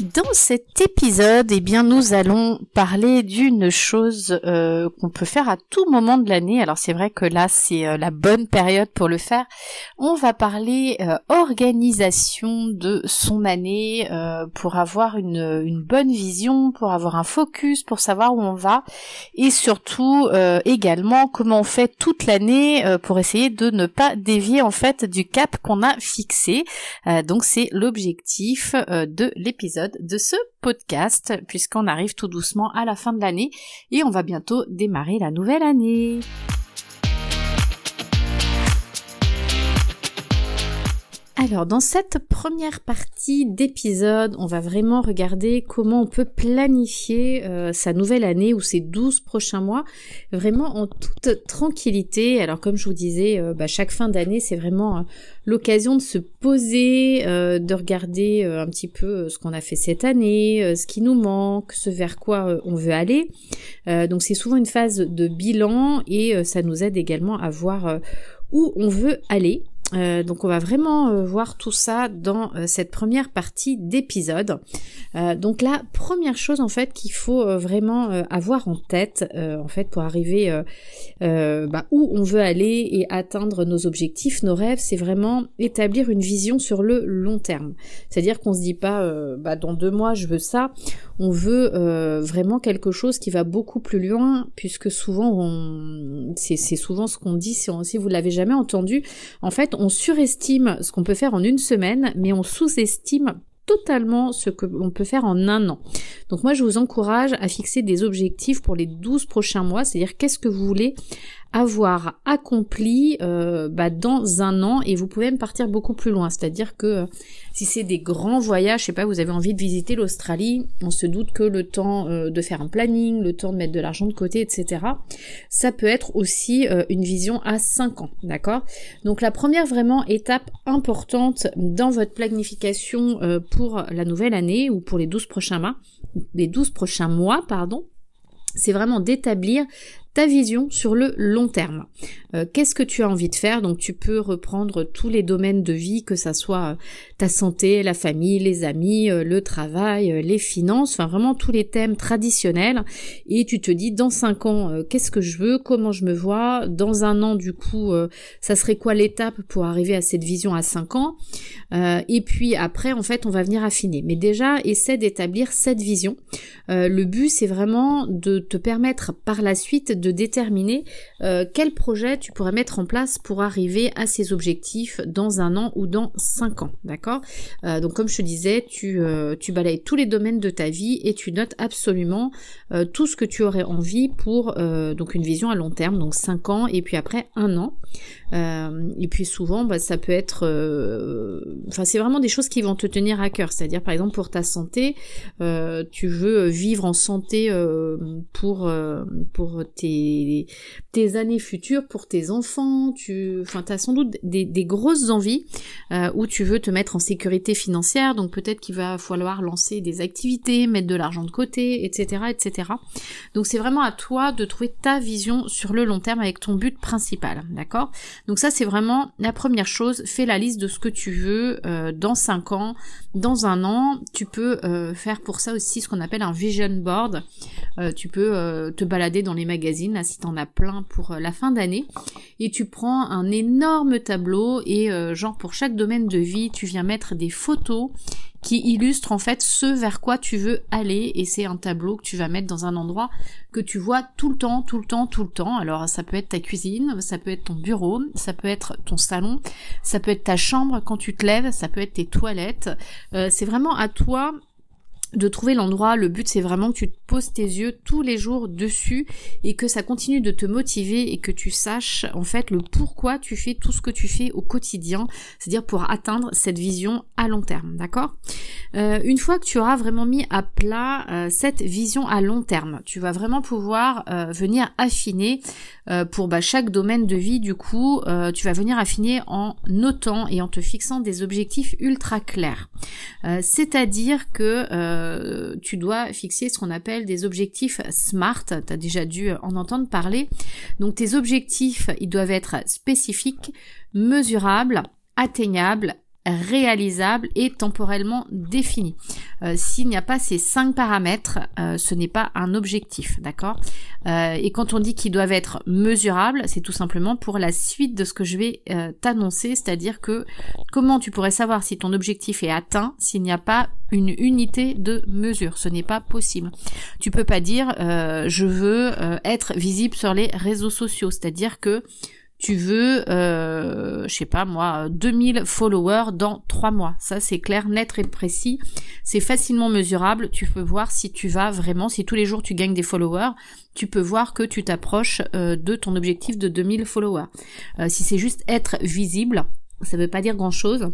Dans cet épisode, eh bien, nous allons parler d'une chose euh, qu'on peut faire à tout moment de l'année. Alors c'est vrai que là, c'est euh, la bonne période pour le faire. On va parler euh, organisation de son année pour avoir une, une, bonne vision, pour avoir un focus, pour savoir où on va, et surtout également comment on fait toute l'année pour essayer de ne pas dévier en fait du cap qu'on a fixé. donc c'est l'objectif de l'épisode de ce podcast puisqu'on arrive tout doucement à la fin de l'année et on va bientôt démarrer la nouvelle année. Alors, dans cette première partie d'épisode, on va vraiment regarder comment on peut planifier euh, sa nouvelle année ou ses 12 prochains mois vraiment en toute tranquillité. Alors, comme je vous disais, euh, bah, chaque fin d'année, c'est vraiment euh, l'occasion de se poser, de regarder un petit peu ce qu'on a fait cette année, ce qui nous manque, ce vers quoi on veut aller. donc, c'est souvent une phase de bilan et ça nous aide également à voir où on veut aller. Euh, donc on va vraiment euh, voir tout ça dans euh, cette première partie d'épisode. donc la première chose en fait qu'il faut vraiment avoir en tête en fait pour arriver bah, où on veut aller et atteindre nos objectifs, nos rêves, c'est vraiment établir une vision sur le long terme. C'est-à-dire qu'on se dit pas bah, dans deux mois je veux ça. On veut vraiment quelque chose qui va beaucoup plus loin puisque souvent on... c'est souvent ce qu'on dit si, si vous l'avez jamais entendu. En fait on surestime ce qu'on peut faire en une semaine, mais on sous-estime totalement ce que l'on peut faire en un an. Donc moi je vous encourage à fixer des objectifs pour les 12 prochains mois, c'est-à-dire qu'est-ce que vous voulez avoir accompli euh, bah, dans un an et vous pouvez même partir beaucoup plus loin. C'est-à-dire que euh, si c'est des grands voyages, je sais pas, vous avez envie de visiter l'Australie, on se doute que le temps euh, de faire un planning, le temps de mettre de l'argent de côté, etc. Ça peut être aussi une vision à 5 ans, d'accord? Donc la première vraiment étape importante dans votre planification pour la nouvelle année ou pour les 12 prochains mois, les 12 prochains mois, pardon, c'est vraiment d'établir ta vision sur le long terme. Euh, qu'est-ce que tu as envie de faire? Donc tu peux reprendre tous les domaines de vie, que ça soit euh, ta santé, la famille, les amis, euh, le travail, les finances, enfin vraiment tous les thèmes traditionnels. Et tu te dis dans cinq ans, qu'est-ce que je veux, comment je me vois? Dans un an, du coup, ça serait quoi l'étape pour arriver à cette vision à cinq ans? et puis après, en fait, on va venir affiner. Mais déjà, essaie d'établir cette vision. le but, c'est vraiment de te permettre par la suite de déterminer euh, quel projet tu pourrais mettre en place pour arriver à ces objectifs dans un an ou dans cinq ans, d'accord? Euh, Donc comme je te disais, tu, euh, tu balayes tous les domaines de ta vie et tu notes absolument tout ce que tu aurais envie pour donc une vision à long terme, donc cinq ans et puis après un an. et puis souvent, bah, ça peut être, enfin c'est vraiment des choses qui vont te tenir à cœur. C'est-à-dire par exemple pour ta santé, tu veux vivre en santé pour pour tes tes, années futures pour tes enfants, tu enfin as sans doute des, grosses envies euh, où tu veux te mettre en sécurité financière, donc peut-être qu'il va falloir lancer des activités, mettre de l'argent de côté, etc. etc. Donc c'est vraiment à toi de trouver ta vision sur le long terme avec ton but principal, d'accord? Donc ça c'est vraiment la première chose, fais la liste de ce que tu veux euh, dans 5 ans, dans un an, tu peux euh, faire pour ça aussi ce qu'on appelle un vision board, tu peux te balader dans les magazines si t'en as plein pour euh, la fin d'année, et tu prends un énorme tableau et euh, genre pour chaque domaine de vie, tu viens mettre des photos qui illustre en fait ce vers quoi tu veux aller et c'est un tableau que tu vas mettre dans un endroit que tu vois tout le temps, tout le temps, tout le temps. Alors ça peut être ta cuisine, ça peut être ton bureau, ça peut être ton salon, ça peut être ta chambre quand tu te lèves, ça peut être tes toilettes. Euh, c'est vraiment à toi de trouver l'endroit. Le but, c'est vraiment que tu te poses tes yeux tous les jours dessus et que ça continue de te motiver et que tu saches en fait le pourquoi tu fais tout ce que tu fais au quotidien, c'est-à-dire pour atteindre cette vision à long terme, d'accord? Euh, Une fois que tu auras vraiment mis à plat euh, cette vision à long terme, tu vas vraiment pouvoir euh, venir affiner pour bah, chaque domaine de vie. Du coup, tu vas venir affiner en notant et en te fixant des objectifs ultra clairs. c'est-à-dire que euh, tu dois fixer ce qu'on appelle des objectifs SMART. Tu as déjà dû en entendre parler. Donc tes objectifs, ils doivent être spécifiques, mesurables, atteignables, réalisable et temporellement défini. Euh, s'il n'y a pas ces cinq paramètres, euh, ce n'est pas un objectif, d'accord? Euh, Et quand on dit qu'ils doivent être mesurables, c'est tout simplement pour la suite de ce que je vais t'annoncer, c'est-à-dire que comment tu pourrais savoir si ton objectif est atteint s'il n'y a pas une unité de mesure, ce n'est pas possible. Tu peux pas dire je veux être visible sur les réseaux sociaux, c'est-à-dire que tu veux, euh, je sais pas moi, 2000 followers dans 3 mois. Ça c'est clair, net et précis. C'est facilement mesurable. Tu peux voir si tu vas vraiment, si tous les jours tu gagnes des followers, tu peux voir que tu t'approches euh, de ton objectif de 2000 followers. Euh, si c'est juste être visible, ça veut pas dire grand chose.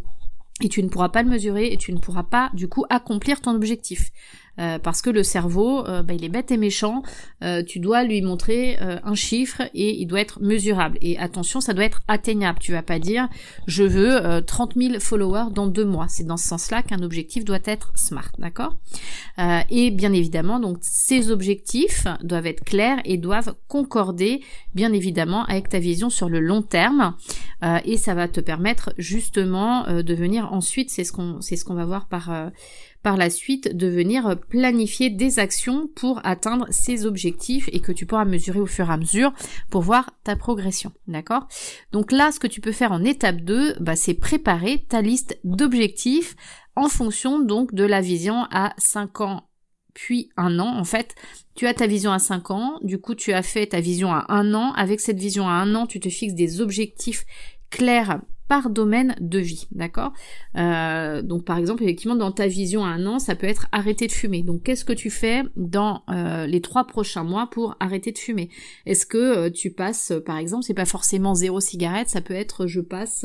Et tu ne pourras pas le mesurer et tu ne pourras pas du coup accomplir ton objectif. Euh, parce que le cerveau, euh, bah, il est bête et méchant. Euh, tu dois lui montrer un chiffre et il doit être mesurable. Et attention, ça doit être atteignable. Tu vas pas dire je veux 30 000 followers dans deux mois. C'est dans ce sens-là qu'un objectif doit être smart, d'accord? Et bien évidemment, donc ces objectifs doivent être clairs et doivent concorder, bien évidemment, avec ta vision sur le long terme. et ça va te permettre justement de venir ensuite, c'est ce qu'on c'est ce qu'on va voir par par la suite de venir planifier des actions pour atteindre ces objectifs et que tu pourras mesurer au fur et à mesure pour voir ta progression. D'accord? Donc là, ce que tu peux faire en étape 2, bah, c'est préparer ta liste d'objectifs en fonction donc de la vision à 5 ans puis un an. En fait, tu as ta vision à 5 ans, du coup tu as fait ta vision à un an. Avec cette vision à un an, tu te fixes des objectifs clairs par domaine de vie, d'accord? Euh, Donc par exemple, effectivement, dans ta vision à un an, ça peut être arrêter de fumer. Donc qu'est-ce que tu fais dans euh, les trois prochains mois pour arrêter de fumer? Est-ce que euh, tu passes, par exemple, c'est pas forcément zéro cigarette, ça peut être je passe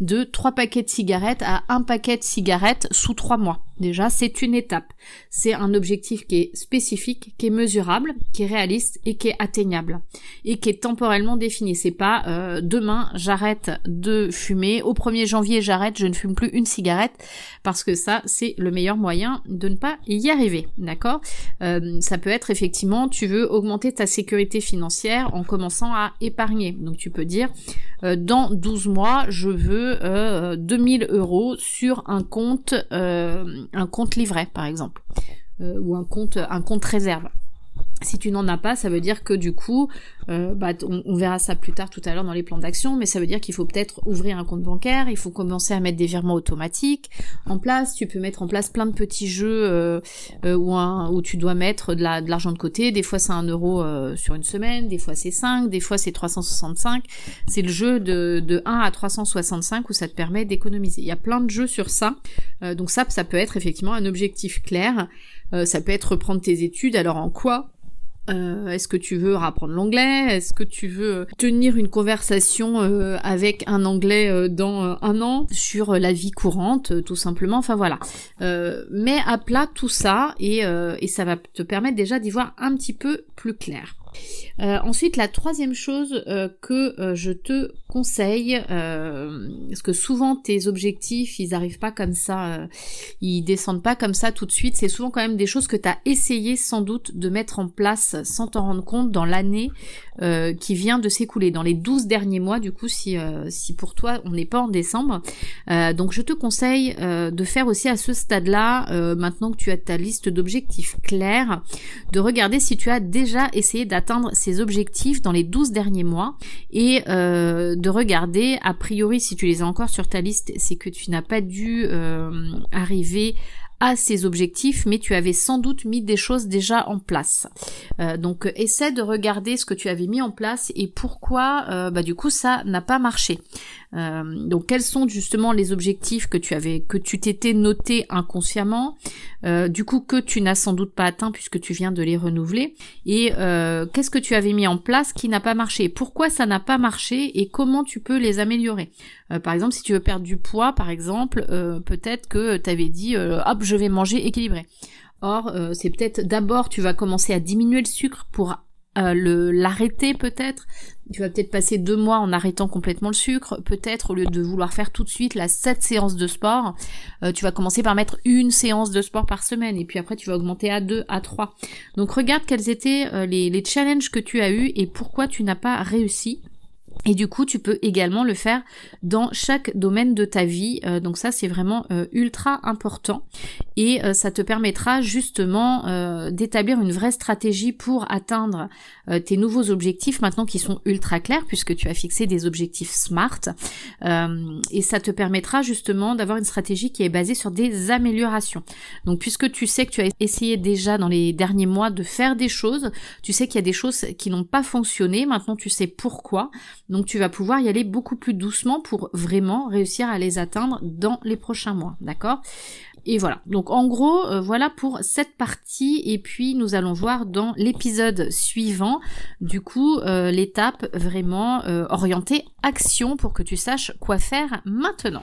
de trois paquets de cigarettes à un paquet de cigarettes sous trois mois? Déjà, c'est une étape. C'est un objectif qui est spécifique, qui est mesurable, qui est réaliste et qui est atteignable et qui est temporellement défini. C'est pas demain j'arrête de fumer au 1er janvier, j'arrête, je ne fume plus une cigarette parce que ça, c'est le meilleur moyen de ne pas y arriver. D'accord? Euh, Ça peut être effectivement, tu veux augmenter ta sécurité financière en commençant à épargner. Donc tu peux dire, euh, dans 12 mois, je veux euh, 2000 euros sur un compte, euh, un compte livret, par exemple. ou un compte, un compte réserve. Si tu n'en as pas, ça veut dire que du coup, euh, bah, on, verra ça plus tard tout à l'heure dans les plans d'action, mais ça veut dire qu'il faut peut-être ouvrir un compte bancaire, il faut commencer à mettre des virements automatiques en place. Tu peux mettre en place plein de petits jeux euh, euh où, où, tu dois mettre de l'argent de, côté. Des fois c'est un euro euh, sur une semaine, des fois c'est 5, des fois c'est 365. C'est le jeu de, de 1 à 365 où ça te permet d'économiser. Il y a plein de jeux sur ça. donc ça, ça peut être effectivement un objectif clair. ça peut être reprendre tes études. Alors en quoi euh, est-ce que tu veux apprendre l'anglais? Est-ce que tu veux tenir une conversation euh, avec un anglais euh, dans un an sur la vie courante, tout simplement? Enfin voilà. mets à plat tout ça et, et ça va te permettre déjà d'y voir un petit peu plus clair. Euh, ensuite, la troisième chose euh, que euh, je te conseille, parce que souvent tes objectifs, ils arrivent pas comme ça, ils descendent pas comme ça tout de suite, c'est souvent quand même des choses que tu as essayé sans doute de mettre en place sans t'en rendre compte dans l'année qui vient de s'écouler, dans les 12 derniers mois, du coup, si, si pour toi on n'est pas en décembre. donc je te conseille de faire aussi à ce stade-là, maintenant que tu as ta liste d'objectifs clairs, de regarder si tu as déjà essayé d'atteindre d'atteindre ses objectifs dans les 12 derniers mois et euh, de regarder, a priori si tu les as encore sur ta liste, c'est que tu n'as pas dû euh, arriver à ces objectifs, mais tu avais sans doute mis des choses déjà en place. Euh, donc essaie de regarder ce que tu avais mis en place et pourquoi bah, du coup ça n'a pas marché. Euh, donc quels sont justement les objectifs que tu avais, que tu t'étais noté inconsciemment, du coup que tu n'as sans doute pas atteint puisque tu viens de les renouveler, et qu'est-ce que tu avais mis en place qui n'a pas marché, pourquoi ça n'a pas marché et comment tu peux les améliorer? par exemple, si tu veux perdre du poids, par exemple, peut-être que tu avais dit hop je vais manger équilibré. Or, euh, c'est peut-être d'abord tu vas commencer à diminuer le sucre pour euh, le l'arrêter peut-être. Tu vas peut-être passer deux mois en arrêtant complètement le sucre. Peut-être au lieu de vouloir faire tout de suite la sept séances de sport, euh, tu vas commencer par mettre une séance de sport par semaine et puis après tu vas augmenter à deux, à trois. Donc regarde quels étaient les, les challenges que tu as eus et pourquoi tu n'as pas réussi. Et du coup, tu peux également le faire dans chaque domaine de ta vie. Euh, donc ça, c'est vraiment euh, ultra important. Et euh, ça te permettra justement d'établir une vraie stratégie pour atteindre tes nouveaux objectifs maintenant qui sont ultra clairs puisque tu as fixé des objectifs SMART. et ça te permettra justement d'avoir une stratégie qui est basée sur des améliorations. Donc puisque tu sais que tu as essayé déjà dans les derniers mois de faire des choses, tu sais qu'il y a des choses qui n'ont pas fonctionné, maintenant tu sais pourquoi. Donc tu vas pouvoir y aller beaucoup plus doucement pour vraiment réussir à les atteindre dans les prochains mois, d'accord? Et voilà. Donc en gros, euh, voilà pour cette partie. Et puis nous allons voir dans l'épisode suivant, du coup, euh, l'étape vraiment euh, orientée action pour que tu saches quoi faire maintenant.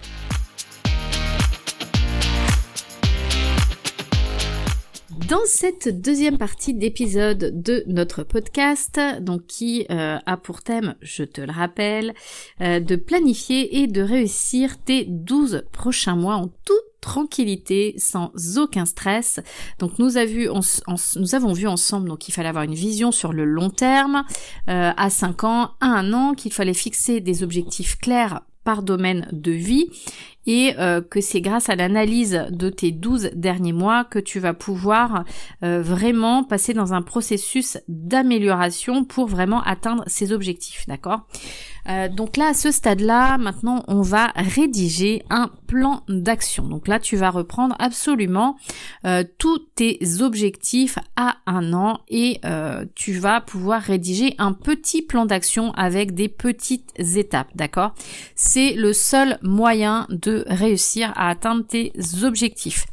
Dans cette deuxième partie d'épisode de notre podcast, donc qui euh, a pour thème, je te le rappelle, euh, de planifier et de réussir tes 12 prochains mois en toute tranquillité, sans aucun stress. Donc nous, avons vu ensemble donc qu'il fallait avoir une vision sur le long terme, euh, à 5 ans, à 1 an, qu'il fallait fixer des objectifs clairs par domaine de vie et euh, que c'est grâce à l'analyse de tes 12 derniers mois que tu vas pouvoir euh, vraiment passer dans un processus d'amélioration pour vraiment atteindre ces objectifs, d'accord? Euh, donc là, à ce stade-là, maintenant, on va rédiger un plan d'action. Donc là, tu vas reprendre absolument tous tes objectifs à un an et tu vas pouvoir rédiger un petit plan d'action avec des petites étapes, d'accord? C'est le seul moyen de réussir à atteindre tes objectifs.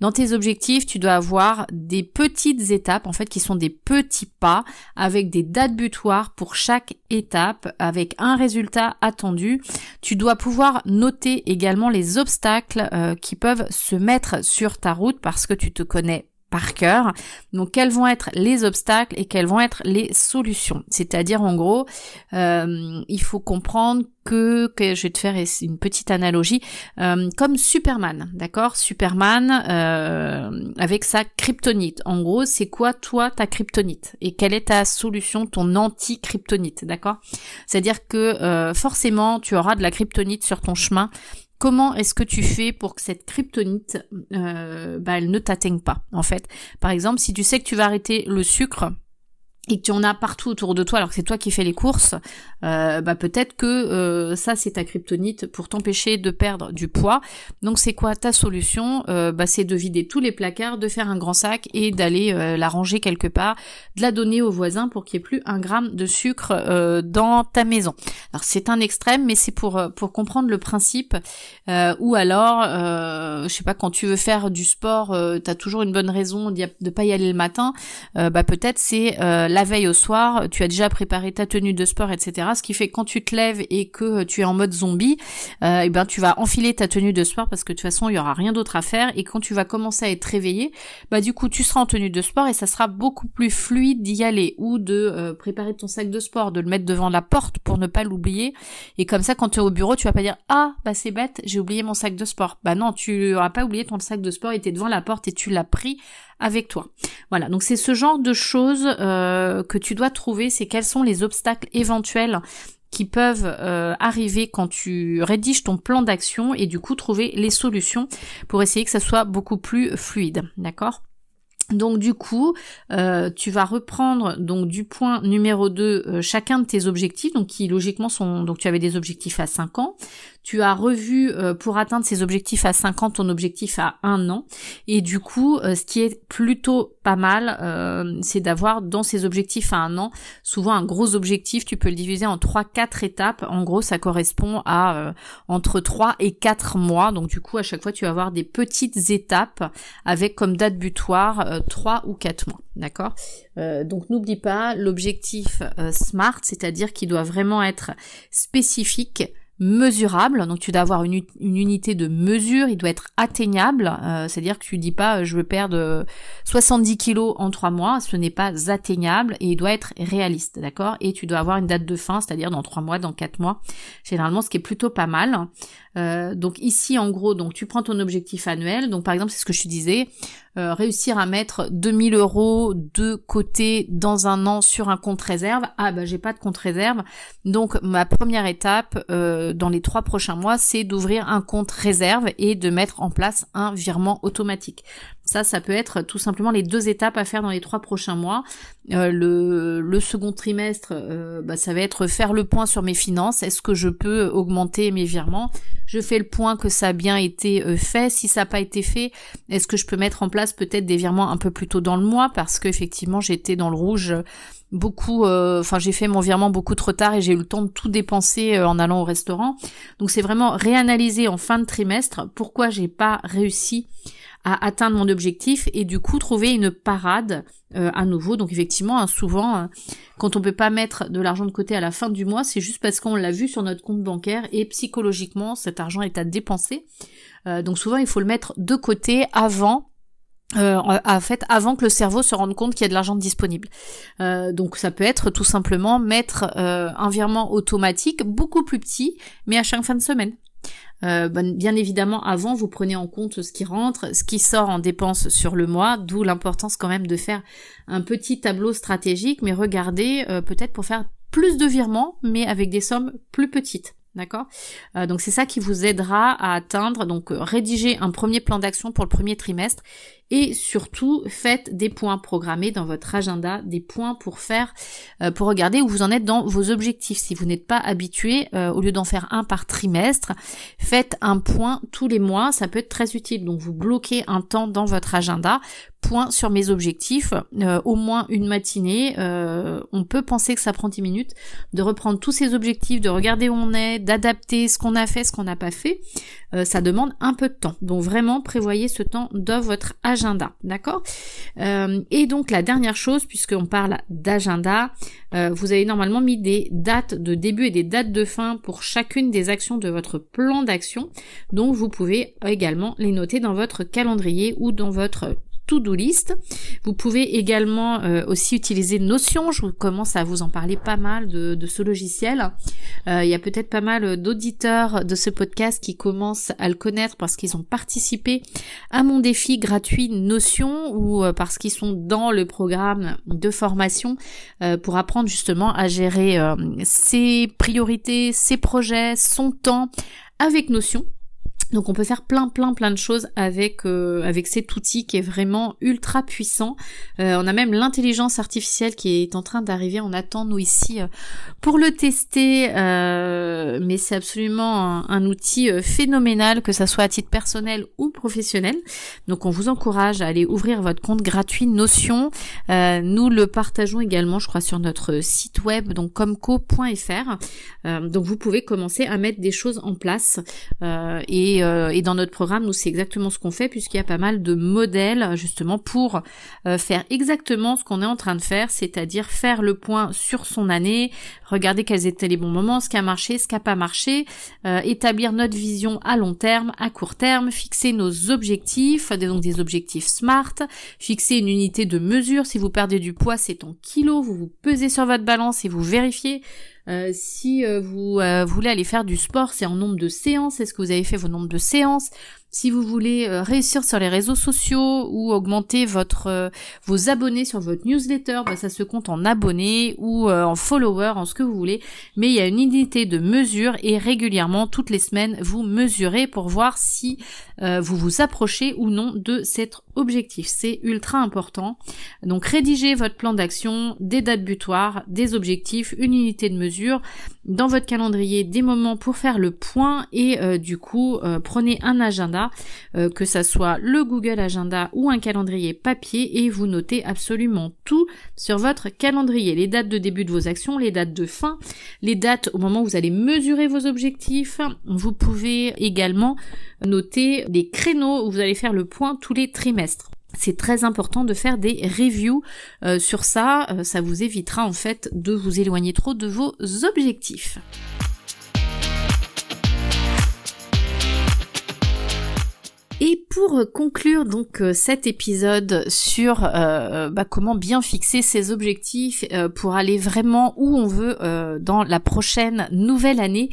Dans tes objectifs, tu dois avoir des petites étapes, en fait, qui sont des petits pas avec des dates butoirs pour chaque étape, avec un résultat attendu. Tu dois pouvoir noter également les obstacles euh, qui peuvent se mettre sur ta route parce que tu te connais par cœur. Donc quels vont être les obstacles et quelles vont être les solutions? C'est-à-dire en gros, euh, il faut comprendre que, je vais te faire une petite analogie, euh, comme Superman, d'accord? Superman euh, avec sa kryptonite. En gros, c'est quoi toi ta kryptonite? Et quelle est ta solution, ton anti-kryptonite, d'accord? C'est-à-dire que forcément, tu auras de la kryptonite sur ton chemin comment est-ce que tu fais pour que cette kryptonite, euh, bah, elle ne t'atteigne pas, en fait. Par exemple, si tu sais que tu vas arrêter le sucre, et que tu en as partout autour de toi alors que c'est toi qui fais les courses, euh, bah peut-être que euh, ça c'est ta kryptonite pour t'empêcher de perdre du poids. Donc c'est quoi ta solution? Euh, Bah c'est de vider tous les placards, de faire un grand sac et d'aller la ranger quelque part, de la donner aux voisins pour qu'il n'y ait plus un gramme de sucre dans ta maison. Alors c'est un extrême, mais c'est pour comprendre le principe. ou alors, je sais pas, quand tu veux faire du sport, tu as toujours une bonne raison de pas y aller le matin. bah peut-être c'est la veille au soir, tu as déjà préparé ta tenue de sport, etc. Ce qui fait que quand tu te lèves et que tu es en mode zombie, euh, eh ben tu vas enfiler ta tenue de sport parce que de toute façon il y aura rien d'autre à faire. Et quand tu vas commencer à être réveillé, bah du coup tu seras en tenue de sport et ça sera beaucoup plus fluide d'y aller ou de euh, préparer ton sac de sport, de le mettre devant la porte pour ne pas l'oublier. Et comme ça, quand tu es au bureau, tu vas pas dire ah bah c'est bête, j'ai oublié mon sac de sport. Bah non, tu auras pas oublié ton sac de sport, était devant la porte et tu l'as pris avec toi. Voilà, donc c'est ce genre de choses euh, que tu dois trouver, c'est quels sont les obstacles éventuels qui peuvent euh, arriver quand tu rédiges ton plan d'action et du coup trouver les solutions pour essayer que ça soit beaucoup plus fluide, d'accord? Donc du coup, euh, tu vas reprendre donc du point numéro 2 euh, chacun de tes objectifs, donc qui logiquement sont donc tu avais des objectifs à 5 ans, tu as revu euh, pour atteindre ces objectifs à 5 ans ton objectif à 1 an et du coup ce qui est plutôt pas mal c'est d'avoir dans ces objectifs à 1 an souvent un gros objectif, tu peux le diviser en 3 4 étapes. En gros, ça correspond à entre 3 et 4 mois. Donc du coup, à chaque fois tu vas avoir des petites étapes avec comme date butoir 3 ou 4 mois, d'accord? Euh, Donc n'oublie pas l'objectif euh, SMART, c'est-à-dire qu'il doit vraiment être spécifique, mesurable, donc tu dois avoir une, unité de mesure, il doit être atteignable, euh, c'est-à-dire que tu dis pas je veux perdre 70 kilos en 3 mois, ce n'est pas atteignable et il doit être réaliste, d'accord? Et tu dois avoir une date de fin, c'est-à-dire dans 3 mois, dans 4 mois, généralement ce qui est plutôt pas mal. Euh, donc ici en gros, donc tu prends ton objectif annuel. Donc par exemple, c'est ce que je te disais, euh, réussir à mettre 2000 euros de côté dans un an sur un compte réserve. Ah bah j'ai pas de compte réserve. Donc ma première étape euh, dans les trois prochains mois, c'est d'ouvrir un compte réserve et de mettre en place un virement automatique. Ça, ça peut être tout simplement les deux étapes à faire dans les trois prochains mois. Euh, le, second trimestre, euh, bah, ça va être faire le point sur mes finances. Est-ce que je peux augmenter mes virements? Je fais le point que ça a bien été euh, fait. Si ça n'a pas été fait, est-ce que je peux mettre en place peut-être des virements un peu plus tôt dans le mois? Parce qu'effectivement j'étais dans le rouge beaucoup enfin j'ai fait mon virement beaucoup trop tard et j'ai eu le temps de tout dépenser en allant au restaurant donc c'est vraiment réanalyser en fin de trimestre pourquoi j'ai pas réussi à atteindre mon objectif et du coup trouver une parade euh, à nouveau. Donc effectivement, hein, souvent, euh, quand on peut pas mettre de l'argent de côté à la fin du mois, c'est juste parce qu'on l'a vu sur notre compte bancaire et psychologiquement, cet argent est à dépenser. Euh, donc souvent, il faut le mettre de côté avant en fait avant que le cerveau se rende compte qu'il y a de l'argent disponible. donc ça peut être tout simplement mettre un virement automatique beaucoup plus petit, mais à chaque fin de semaine. Euh, bien évidemment, avant, vous prenez en compte ce qui rentre, ce qui sort en dépenses sur le mois, d'où l'importance quand même de faire un petit tableau stratégique, mais regardez euh, peut-être pour faire plus de virements, mais avec des sommes plus petites. D'accord? Euh, Donc c'est ça qui vous aidera à atteindre, donc rédiger un premier plan d'action pour le premier trimestre et surtout faites des points programmés dans votre agenda, des points pour faire, euh, pour regarder où vous en êtes dans vos objectifs. Si vous n'êtes pas habitué, euh, au lieu d'en faire un par trimestre, faites un point tous les mois, ça peut être très utile. Donc vous bloquez un temps dans votre agenda, point sur mes objectifs, euh, au moins une matinée. on peut penser que ça prend 10 minutes de reprendre tous ces objectifs, de regarder où on est, d'adapter ce qu'on a fait, ce qu'on n'a pas fait. ça demande un peu de temps. Donc vraiment prévoyez ce temps dans votre agenda d'accord? Euh, Et donc la dernière chose, puisqu'on parle d'agenda, euh, vous avez normalement mis des dates de début et des dates de fin pour chacune des actions de votre plan d'action. Donc vous pouvez également les noter dans votre calendrier ou dans votre to-do list. Vous pouvez également euh, aussi utiliser Notion. Je commence à vous en parler pas mal de, ce logiciel. Euh, il y a peut-être pas mal d'auditeurs de ce podcast qui commencent à le connaître parce qu'ils ont participé à mon défi gratuit Notion ou euh, parce qu'ils sont dans le programme de formation pour apprendre justement à gérer ses priorités, ses projets, son temps avec Notion. Donc on peut faire plein plein plein de choses avec euh, avec cet outil qui est vraiment ultra puissant. Euh, on a même l'intelligence artificielle qui est en train d'arriver. On attend nous ici euh, pour le tester, mais c'est absolument un, outil phénoménal que ça soit à titre personnel ou professionnel. Donc on vous encourage à aller ouvrir votre compte gratuit Notion. nous le partageons également, je crois, sur notre site web donc comco.fr. donc vous pouvez commencer à mettre des choses en place et euh, et, dans notre programme, nous, c'est exactement ce qu'on fait puisqu'il y a pas mal de modèles justement pour euh, faire exactement ce qu'on est en train de faire, c'est-à-dire faire le point sur son année, regarder quels étaient les bons moments, ce qui a marché, ce qui n'a pas marché, euh, établir notre vision à long terme, à court terme, fixer nos objectifs, donc des objectifs SMART, fixer une unité de mesure. Si vous perdez du poids, c'est en kilos, vous vous pesez sur votre balance et vous vérifiez euh, si euh, vous euh, voulez aller faire du sport, c'est en nombre de séances. Est-ce que vous avez fait vos nombres de séances? Si vous voulez euh, réussir sur les réseaux sociaux ou augmenter votre euh, vos abonnés sur votre newsletter, bah, ça se compte en abonnés ou euh, en followers, en ce que vous voulez. Mais il y a une unité de mesure et régulièrement, toutes les semaines, vous mesurez pour voir si vous vous approchez ou non de cet objectif. C'est ultra important. Donc rédigez votre plan d'action, des dates butoirs, des objectifs, une unité de mesure, dans votre calendrier des moments pour faire le point et du coup prenez un agenda euh, que ça soit le Google Agenda ou un calendrier papier, et vous notez absolument tout sur votre calendrier. Les dates de début de vos actions, les dates de fin, les dates au moment où vous allez mesurer vos objectifs. Vous pouvez également noter des créneaux où vous allez faire le point tous les trimestres c'est très important de faire des reviews euh, sur ça, euh, ça vous évitera en fait de vous éloigner trop de vos objectifs. Et pour conclure donc euh, cet épisode sur euh, bah, comment bien fixer ses objectifs euh, pour aller vraiment où on veut dans la prochaine nouvelle année,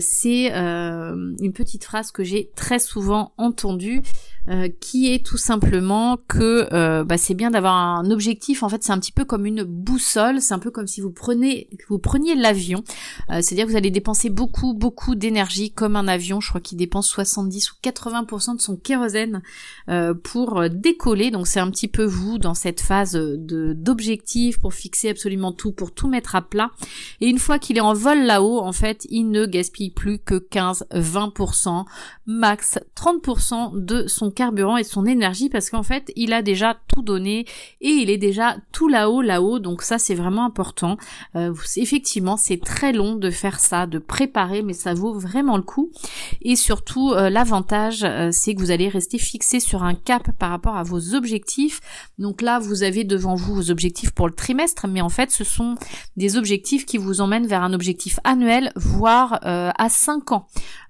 c'est une petite phrase que j'ai très souvent entendue euh, qui est tout simplement que euh, bah, c'est bien d'avoir un objectif. En fait, c'est un petit peu comme une boussole. C'est un peu comme si vous prenez vous preniez l'avion. Euh, c'est-à-dire que vous allez dépenser beaucoup beaucoup d'énergie comme un avion. Je crois qu'il dépense 70 ou 80% de son kérosène pour décoller. Donc c'est un petit peu vous dans cette phase d'objectif pour fixer absolument tout, pour tout mettre à plat. Et une fois qu'il est en vol là-haut, en fait, il ne gaspille plus que 15-20%, max 30% de son carburant et son énergie parce qu'en fait, il a déjà tout donné et il est déjà tout là-haut, là-haut. Donc ça, c'est vraiment important. Euh, effectivement, c'est très long de faire ça, de préparer, mais ça vaut vraiment le coup. Et surtout, euh, l'avantage, euh, c'est que vous allez rester fixé sur un cap par rapport à vos objectifs. Donc là, vous avez devant vous vos objectifs pour le trimestre, mais en fait, ce sont des objectifs qui vous emmènent vers un objectif annuel, voire à 5 ans.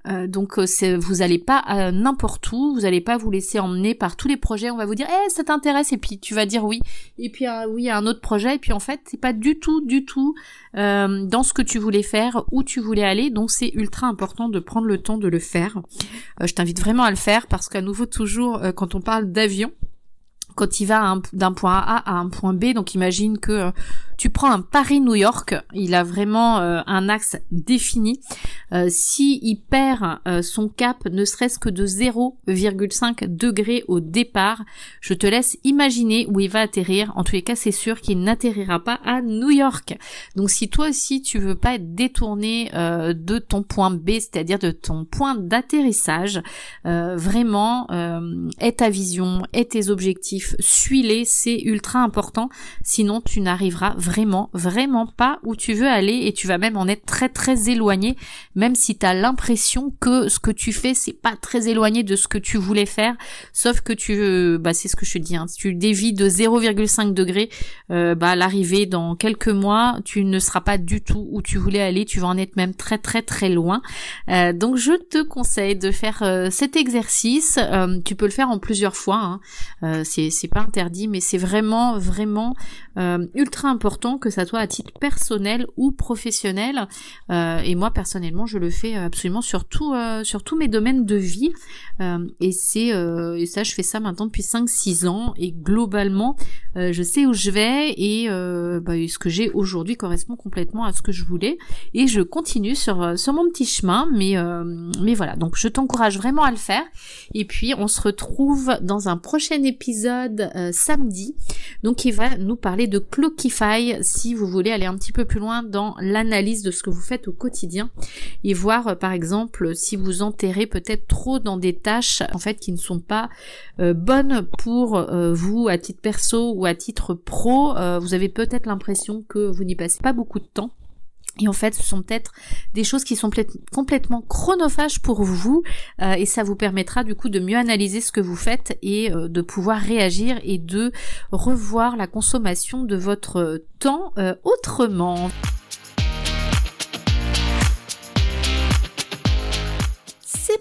Euh, donc euh, vous allez pas n'importe où, vous allez pas vous laisser emmener par tous les projets. On va vous dire, eh ça t'intéresse et puis tu vas dire oui. Et puis euh, oui à un autre projet et puis en fait c'est pas du tout, du tout dans ce que tu voulais faire, où tu voulais aller. Donc c'est ultra important de prendre le temps de le faire. je t'invite vraiment à le faire parce qu'à nouveau toujours quand on parle d'avion quand il va d'un point A à un point B. Donc imagine que tu prends un Paris-New York, il a vraiment euh, un axe défini. Euh, si perd euh, son cap ne serait-ce que de 0,5 degrés au départ, je te laisse imaginer où il va atterrir. En tous les cas, c'est sûr qu'il n'atterrira pas à New York. Donc si toi aussi tu veux pas être détourné de ton point B, c'est-à-dire de ton point d'atterrissage, vraiment aie ta vision, aie tes objectifs, suis-les, c'est ultra important. Sinon tu n'arriveras vraiment pas où tu veux aller et tu vas même en être très très éloigné, même si tu as l'impression que ce que tu fais c'est pas très éloigné de ce que tu voulais faire, sauf que tu, bah c'est ce que je te dis, hein, si tu dévis de 0,5 degrés, euh, bah l'arrivée dans quelques mois, tu ne seras pas du tout où tu voulais aller, tu vas en être même très très très loin. Euh, donc je te conseille de faire euh, cet exercice. tu peux le faire en plusieurs fois, hein. c'est pas interdit, mais c'est vraiment vraiment ultra important que ça soit à titre personnel ou professionnel. Euh, et moi personnellement, je le fais absolument sur tout, euh, sur tous mes domaines de vie. Euh, et c'est et ça, je fais ça maintenant depuis 5-6 ans. Et globalement, je sais où je vais et bah, ce que j'ai aujourd'hui correspond complètement à ce que je voulais. Et je continue sur sur mon petit chemin. Mais mais voilà. Donc je t'encourage vraiment à le faire. Et puis on se retrouve dans un prochain épisode samedi. Donc il va nous parler de Clockify si vous voulez aller un petit peu plus loin dans l'analyse de ce que vous faites au quotidien et voir euh, par exemple si vous enterrez peut-être trop dans des tâches en fait qui ne sont pas euh, bonnes pour euh, vous à titre perso ou à titre pro. vous avez peut-être l'impression que vous n'y passez pas beaucoup de temps et en fait, ce sont peut-être des choses qui sont complètement chronophages pour vous euh, et ça vous permettra du coup de mieux analyser ce que vous faites et euh, de pouvoir réagir et de revoir la consommation de votre temps euh, autrement.